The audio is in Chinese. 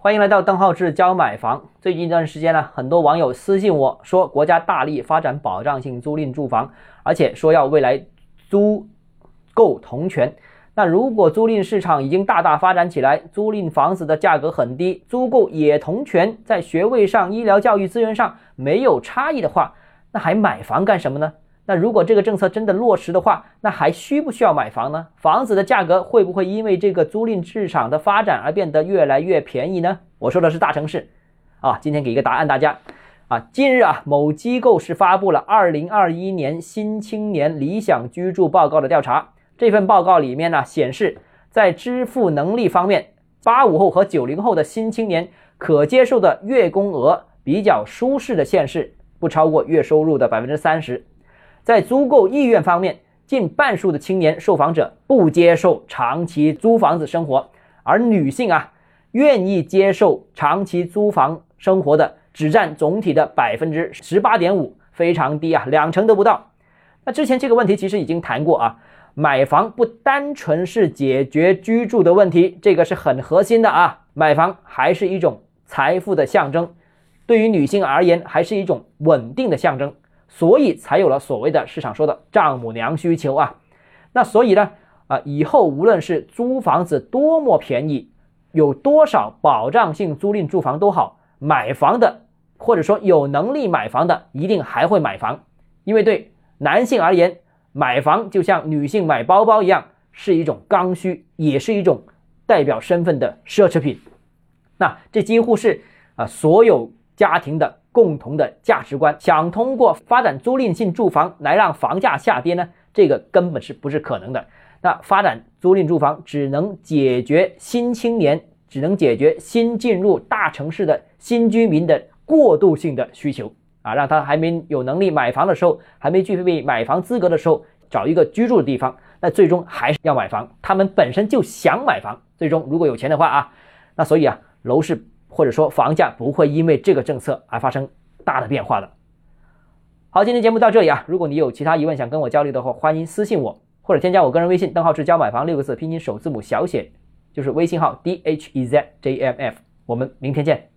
欢迎来到邓浩志教买房。最近一段时间呢，很多网友私信我说，国家大力发展保障性租赁住房，而且说要未来租购同权。那如果租赁市场已经大大发展起来，租赁房子的价格很低，租购也同权，在学位上、医疗教育资源上没有差异的话，那还买房干什么呢？那如果这个政策真的落实的话，那还需不需要买房呢？房子的价格会不会因为这个租赁市场的发展而变得越来越便宜呢？我说的是大城市，啊，今天给一个答案大家，啊，近日啊，某机构是发布了二零二一年新青年理想居住报告的调查，这份报告里面呢显示，在支付能力方面，八五后和九零后的新青年可接受的月供额比较舒适的县市不超过月收入的百分之三十。在租购意愿方面，近半数的青年受访者不接受长期租房子生活，而女性啊，愿意接受长期租房生活的只占总体的百分之十八点五，非常低啊，两成都不到。那之前这个问题其实已经谈过啊，买房不单纯是解决居住的问题，这个是很核心的啊，买房还是一种财富的象征，对于女性而言，还是一种稳定的象征。所以才有了所谓的市场说的丈母娘需求啊，那所以呢，啊以后无论是租房子多么便宜，有多少保障性租赁住房都好，买房的或者说有能力买房的一定还会买房，因为对男性而言，买房就像女性买包包一样，是一种刚需，也是一种代表身份的奢侈品。那这几乎是啊所有家庭的。共同的价值观，想通过发展租赁性住房来让房价下跌呢？这个根本是不是可能的？那发展租赁住房只能解决新青年，只能解决新进入大城市的新居民的过渡性的需求啊，让他还没有能力买房的时候，还没具备买房资格的时候，找一个居住的地方，那最终还是要买房。他们本身就想买房，最终如果有钱的话啊，那所以啊，楼市。或者说房价不会因为这个政策而发生大的变化的。好，今天节目到这里啊，如果你有其他疑问想跟我交流的话，欢迎私信我或者添加我个人微信，邓浩志教买房六个字拼音首字母小写，就是微信号 d h e z j m f。我们明天见。